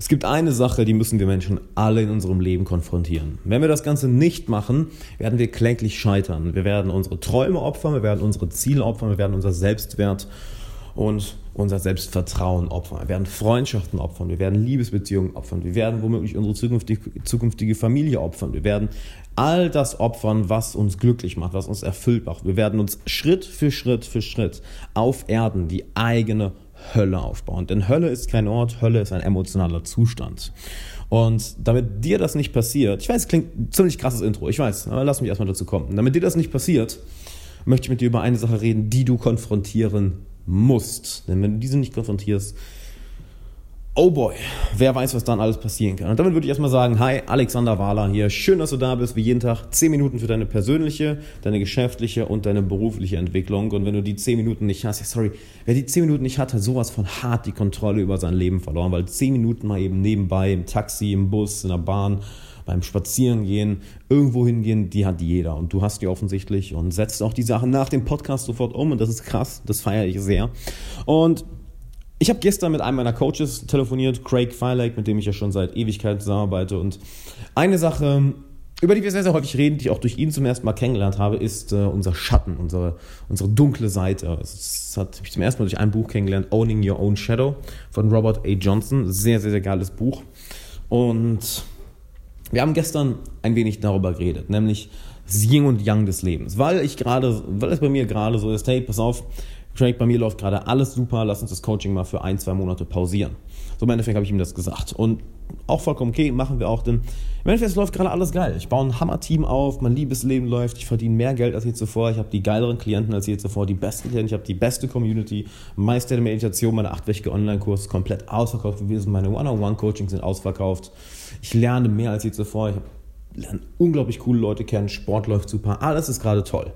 Es gibt eine Sache, die müssen wir Menschen alle in unserem Leben konfrontieren. Wenn wir das Ganze nicht machen, werden wir kläglich scheitern. Wir werden unsere Träume opfern, wir werden unsere Ziele opfern, wir werden unser Selbstwert und unser Selbstvertrauen opfern. Wir werden Freundschaften opfern, wir werden Liebesbeziehungen opfern, wir werden womöglich unsere zukünftige, zukünftige Familie opfern, wir werden all das opfern, was uns glücklich macht, was uns erfüllt macht. Wir werden uns Schritt für Schritt für Schritt auf Erden die eigene Hölle aufbauen. Denn Hölle ist kein Ort, Hölle ist ein emotionaler Zustand. Und damit dir das nicht passiert, ich weiß, es klingt ein ziemlich krasses Intro, ich weiß, aber lass mich erstmal dazu kommen. Damit dir das nicht passiert, möchte ich mit dir über eine Sache reden, die du konfrontieren musst. Denn wenn du diese nicht konfrontierst, oh boy, wer weiß, was dann alles passieren kann. Und damit würde ich erstmal sagen, hi, Alexander Wahler hier. Schön, dass du da bist, wie jeden Tag. 10 Minuten für deine persönliche, deine geschäftliche und deine berufliche Entwicklung. Und wenn du die 10 Minuten nicht hast, ja, sorry, wer die 10 Minuten nicht hat, hat sowas von hart die Kontrolle über sein Leben verloren, weil 10 Minuten mal eben nebenbei im Taxi, im Bus, in der Bahn, beim Spazierengehen, irgendwo hingehen, die hat jeder. Und du hast die offensichtlich und setzt auch die Sachen nach dem Podcast sofort um. Und das ist krass, das feiere ich sehr. Und ich habe gestern mit einem meiner Coaches telefoniert, Craig Firelake, mit dem ich ja schon seit Ewigkeiten zusammenarbeite. Und eine Sache, über die wir sehr, sehr häufig reden, die ich auch durch ihn zum ersten Mal kennengelernt habe, ist äh, unser Schatten, unsere, unsere dunkle Seite. Das hat ich zum ersten Mal durch ein Buch kennengelernt, Owning Your Own Shadow von Robert A. Johnson. Sehr, sehr, sehr geiles Buch. Und wir haben gestern ein wenig darüber geredet, nämlich das Yin und Yang des Lebens. Weil ich gerade, weil es bei mir gerade so ist, hey, pass auf, Craig, bei mir läuft gerade alles super, lass uns das Coaching mal für ein, zwei Monate pausieren. So im Endeffekt habe ich ihm das gesagt. Und auch vollkommen okay, machen wir auch, denn im Endeffekt läuft gerade alles geil. Ich baue ein Hammer-Team auf, mein Liebesleben läuft, ich verdiene mehr Geld als je zuvor, ich habe die geileren Klienten als je zuvor, die besten Klienten, ich habe die beste Community, Meister der Meditation, meine achtwöchige Online-Kurs komplett ausverkauft gewesen, meine One-on-One-Coachings sind ausverkauft. Ich lerne mehr als je zuvor, ich lerne unglaublich coole Leute kennen, Sport läuft super, alles ist gerade toll.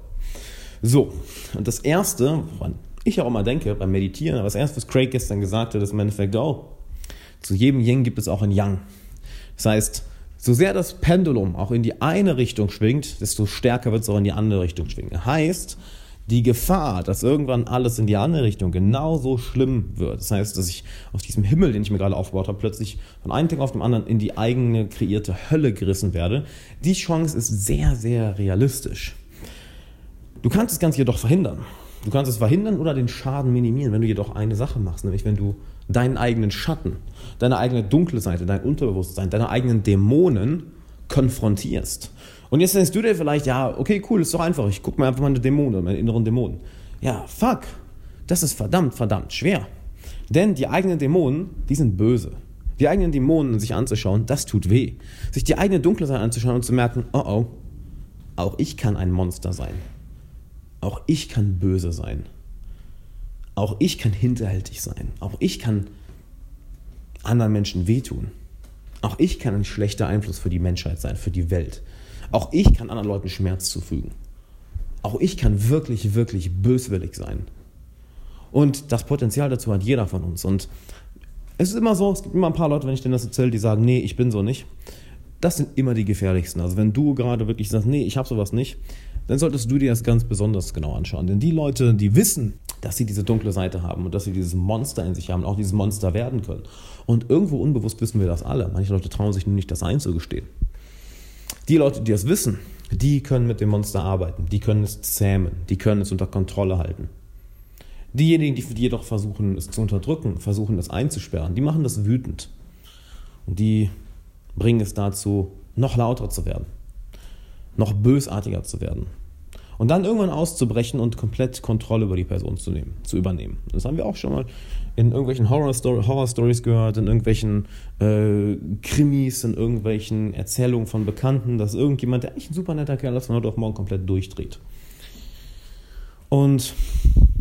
So, und das Erste, woran ich auch immer denke beim Meditieren, aber das erste, was Craig gestern gesagt hat, ist im Endeffekt, oh, zu jedem Yin gibt es auch ein Yang. Das heißt, so sehr das Pendulum auch in die eine Richtung schwingt, desto stärker wird es auch in die andere Richtung schwingen. Heißt, die Gefahr, dass irgendwann alles in die andere Richtung genauso schlimm wird, das heißt, dass ich aus diesem Himmel, den ich mir gerade aufgebaut habe, plötzlich von einem Tag auf den anderen in die eigene kreierte Hölle gerissen werde, die Chance ist sehr, sehr realistisch. Du kannst das Ganze jedoch verhindern. Du kannst es verhindern oder den Schaden minimieren, wenn du jedoch eine Sache machst, nämlich wenn du deinen eigenen Schatten, deine eigene dunkle Seite, dein Unterbewusstsein, deine eigenen Dämonen konfrontierst. Und jetzt denkst du dir vielleicht, ja, okay, cool, ist doch einfach, ich gucke mir einfach meine Dämonen, meine inneren Dämonen. Ja, fuck, das ist verdammt, verdammt schwer. Denn die eigenen Dämonen, die sind böse. Die eigenen Dämonen sich anzuschauen, das tut weh. Sich die eigene dunkle Seite anzuschauen und zu merken, oh oh, auch ich kann ein Monster sein. Auch ich kann böse sein. Auch ich kann hinterhältig sein. Auch ich kann anderen Menschen wehtun. Auch ich kann ein schlechter Einfluss für die Menschheit sein, für die Welt. Auch ich kann anderen Leuten Schmerz zufügen. Auch ich kann wirklich, wirklich böswillig sein. Und das Potenzial dazu hat jeder von uns. Und es ist immer so, es gibt immer ein paar Leute, wenn ich denen das erzähle, die sagen, nee, ich bin so nicht. Das sind immer die gefährlichsten. Also wenn du gerade wirklich sagst, nee, ich habe sowas nicht, dann solltest du dir das ganz besonders genau anschauen. Denn die Leute, die wissen, dass sie diese dunkle Seite haben und dass sie dieses Monster in sich haben, auch dieses Monster werden können. Und irgendwo unbewusst wissen wir das alle. Manche Leute trauen sich nur nicht, das einzugestehen. Die Leute, die das wissen, die können mit dem Monster arbeiten, die können es zähmen, die können es unter Kontrolle halten. Diejenigen, die jedoch versuchen, es zu unterdrücken, versuchen, es einzusperren, die machen das wütend. Und die bringen es dazu, noch lauter zu werden noch bösartiger zu werden. Und dann irgendwann auszubrechen und komplett Kontrolle über die Person zu nehmen, zu übernehmen. Das haben wir auch schon mal in irgendwelchen Horror-Stories Horror gehört, in irgendwelchen äh, Krimis, in irgendwelchen Erzählungen von Bekannten, dass irgendjemand, der eigentlich ein super netter Kerl ist, von heute auf morgen komplett durchdreht. Und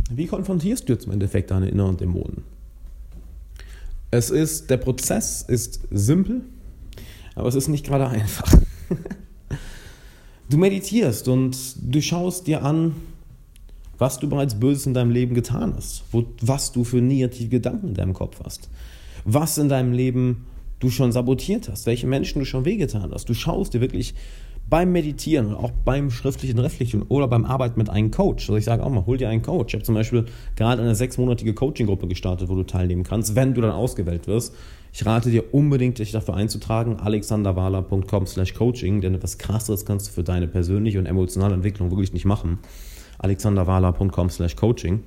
wie konfrontierst du jetzt im Endeffekt deine inneren Dämonen? Es ist, der Prozess ist simpel, aber es ist nicht gerade einfach. Du meditierst und du schaust dir an, was du bereits Böses in deinem Leben getan hast, wo, was du für negative Gedanken in deinem Kopf hast, was in deinem Leben du schon sabotiert hast, welche Menschen du schon wehgetan hast. Du schaust dir wirklich beim Meditieren, auch beim schriftlichen Reflektieren oder beim Arbeiten mit einem Coach. Also ich sage auch mal, hol dir einen Coach. Ich habe zum Beispiel gerade eine sechsmonatige Coaching-Gruppe gestartet, wo du teilnehmen kannst, wenn du dann ausgewählt wirst. Ich rate dir unbedingt, dich dafür einzutragen, alexanderwala.com slash coaching, denn etwas krasseres kannst du für deine persönliche und emotionale Entwicklung wirklich nicht machen. alexanderwala.com slash coaching.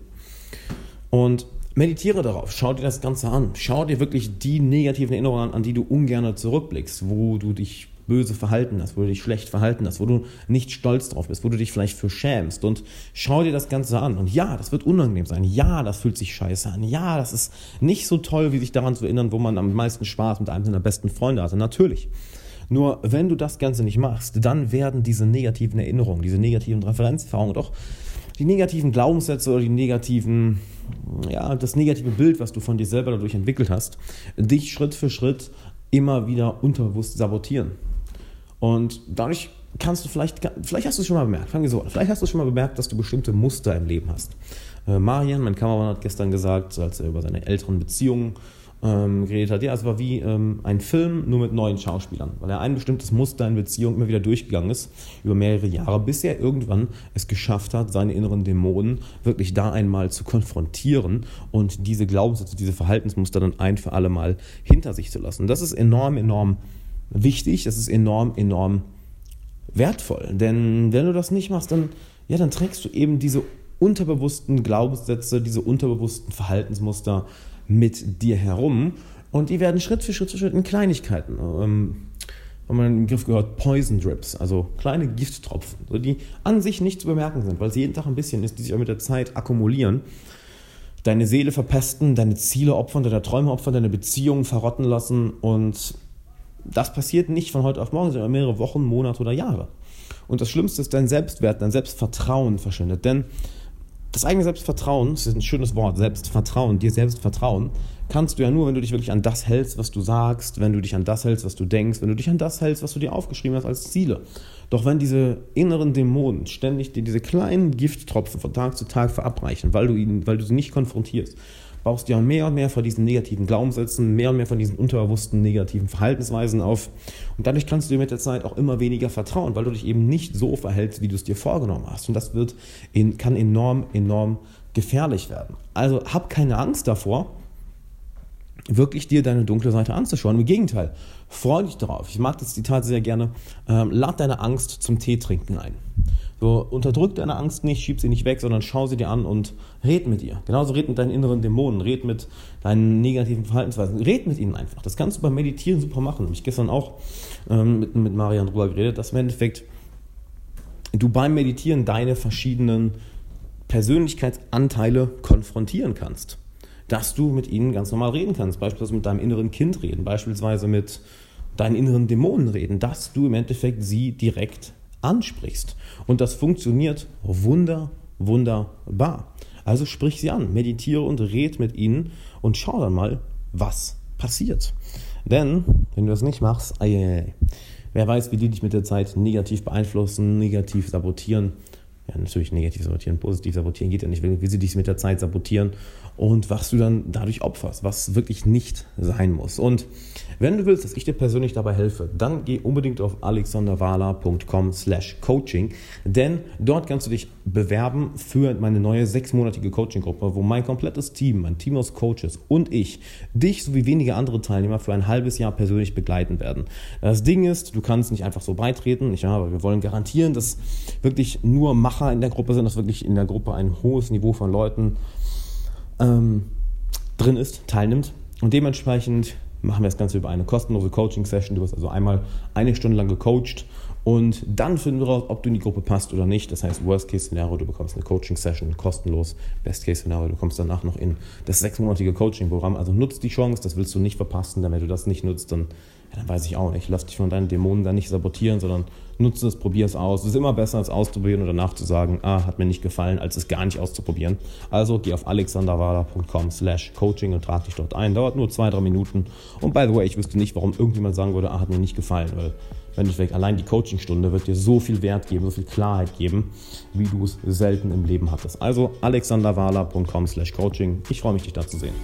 Und meditiere darauf, schau dir das Ganze an, schau dir wirklich die negativen Erinnerungen an, an die du ungern zurückblickst, wo du dich böse verhalten hast, wo du dich schlecht verhalten hast, wo du nicht stolz drauf bist, wo du dich vielleicht für schämst und schau dir das Ganze an. Und ja, das wird unangenehm sein. Ja, das fühlt sich scheiße an. Ja, das ist nicht so toll, wie sich daran zu erinnern, wo man am meisten Spaß mit einem seiner besten Freunde hatte. Natürlich. Nur wenn du das Ganze nicht machst, dann werden diese negativen Erinnerungen, diese negativen Referenzerfahrungen doch die negativen Glaubenssätze oder die negativen, ja, das negative Bild, was du von dir selber dadurch entwickelt hast, dich Schritt für Schritt immer wieder unterbewusst sabotieren. Und dadurch kannst du vielleicht, vielleicht hast du es schon mal bemerkt, fangen wir so an, vielleicht hast du schon mal bemerkt, dass du bestimmte Muster im Leben hast. Äh, Marian, mein Kameramann, hat gestern gesagt, als er über seine älteren Beziehungen ähm, geredet hat, ja, es war wie ähm, ein Film, nur mit neuen Schauspielern, weil er ein bestimmtes Muster in Beziehung immer wieder durchgegangen ist, über mehrere Jahre, bis er irgendwann es geschafft hat, seine inneren Dämonen wirklich da einmal zu konfrontieren und diese Glaubenssätze, diese Verhaltensmuster dann ein für alle Mal hinter sich zu lassen. Das ist enorm, enorm wichtig, das ist enorm, enorm wertvoll. Denn wenn du das nicht machst, dann, ja, dann trägst du eben diese unterbewussten Glaubenssätze, diese unterbewussten Verhaltensmuster mit dir herum und die werden Schritt für Schritt für Schritt in Kleinigkeiten. Ähm, haben wir den Begriff gehört, Poison Drips, also kleine Gifttropfen, die an sich nicht zu bemerken sind, weil es jeden Tag ein bisschen ist, die sich auch mit der Zeit akkumulieren, deine Seele verpesten, deine Ziele opfern, deine Träume opfern, deine Beziehungen verrotten lassen und das passiert nicht von heute auf morgen, sondern mehrere Wochen, Monate oder Jahre. Und das Schlimmste ist, dein Selbstwert, dein Selbstvertrauen verschwindet. Denn das eigene Selbstvertrauen, das ist ein schönes Wort, Selbstvertrauen, dir selbst vertrauen, kannst du ja nur, wenn du dich wirklich an das hältst, was du sagst, wenn du dich an das hältst, was du denkst, wenn du dich an das hältst, was du dir aufgeschrieben hast als Ziele. Doch wenn diese inneren Dämonen ständig dir diese kleinen Gifttropfen von Tag zu Tag verabreichen, weil du, ihn, weil du sie nicht konfrontierst, baust du ja mehr und mehr von diesen negativen Glaubenssätzen, mehr und mehr von diesen unterbewussten negativen Verhaltensweisen auf. Und dadurch kannst du dir mit der Zeit auch immer weniger vertrauen, weil du dich eben nicht so verhältst, wie du es dir vorgenommen hast. Und das wird in, kann enorm, enorm gefährlich werden. Also hab keine Angst davor, wirklich dir deine dunkle Seite anzuschauen. Im Gegenteil, freu dich darauf. Ich mag das Zitat sehr gerne. Ähm, lad deine Angst zum Tee trinken ein. So, unterdrück deine Angst nicht, schieb sie nicht weg, sondern schau sie dir an und red mit ihr. Genauso red mit deinen inneren Dämonen, red mit deinen negativen Verhaltensweisen, red mit ihnen einfach. Das kannst du beim Meditieren super machen. Ich gestern auch ähm, mit, mit Marian drüber geredet, dass im Endeffekt du beim Meditieren deine verschiedenen Persönlichkeitsanteile konfrontieren kannst. Dass du mit ihnen ganz normal reden kannst, beispielsweise mit deinem inneren Kind reden, beispielsweise mit deinen inneren Dämonen reden, dass du im Endeffekt sie direkt ansprichst. Und das funktioniert wunder, wunderbar. Also sprich sie an, meditiere und red mit ihnen und schau dann mal, was passiert. Denn, wenn du das nicht machst, ei, ei, ei, wer weiß, wie die dich mit der Zeit negativ beeinflussen, negativ sabotieren. Ja, natürlich negativ sabotieren, positiv sabotieren geht ja nicht, wie sie dich mit der Zeit sabotieren und was du dann dadurch opferst, was wirklich nicht sein muss. Und wenn du willst, dass ich dir persönlich dabei helfe, dann geh unbedingt auf alexanderwala.com slash coaching, denn dort kannst du dich bewerben für meine neue sechsmonatige Coaching-Gruppe, wo mein komplettes Team, mein Team aus Coaches und ich dich sowie wenige andere Teilnehmer für ein halbes Jahr persönlich begleiten werden. Das Ding ist, du kannst nicht einfach so beitreten, nicht aber wir wollen garantieren, dass wirklich nur Macher in der Gruppe sind, dass wirklich in der Gruppe ein hohes Niveau von Leuten ähm, drin ist, teilnimmt. Und dementsprechend machen wir das Ganze über eine kostenlose Coaching-Session. Du wirst also einmal eine Stunde lang gecoacht und dann finden wir raus, ob du in die Gruppe passt oder nicht. Das heißt, Worst-Case-Szenario, du bekommst eine Coaching-Session kostenlos. Best-Case-Szenario, du kommst danach noch in das sechsmonatige Coaching-Programm. Also nutzt die Chance, das willst du nicht verpassen, denn wenn du das nicht nutzt, dann, dann weiß ich auch nicht. Lass dich von deinen Dämonen dann nicht sabotieren, sondern nutze es, probier es aus. Es ist immer besser, als auszuprobieren und danach zu sagen, ah, hat mir nicht gefallen, als es gar nicht auszuprobieren. Also geh auf alexanderwala.com slash coaching und trag dich dort ein. Dauert nur zwei, drei Minuten. Und by the way, ich wüsste nicht, warum irgendjemand sagen würde, ah, hat mir nicht gefallen, weil wenn ich weg, allein die Coachingstunde wird dir so viel Wert geben, so viel Klarheit geben, wie du es selten im Leben hattest. Also alexanderwala.com slash coaching. Ich freue mich, dich da zu sehen.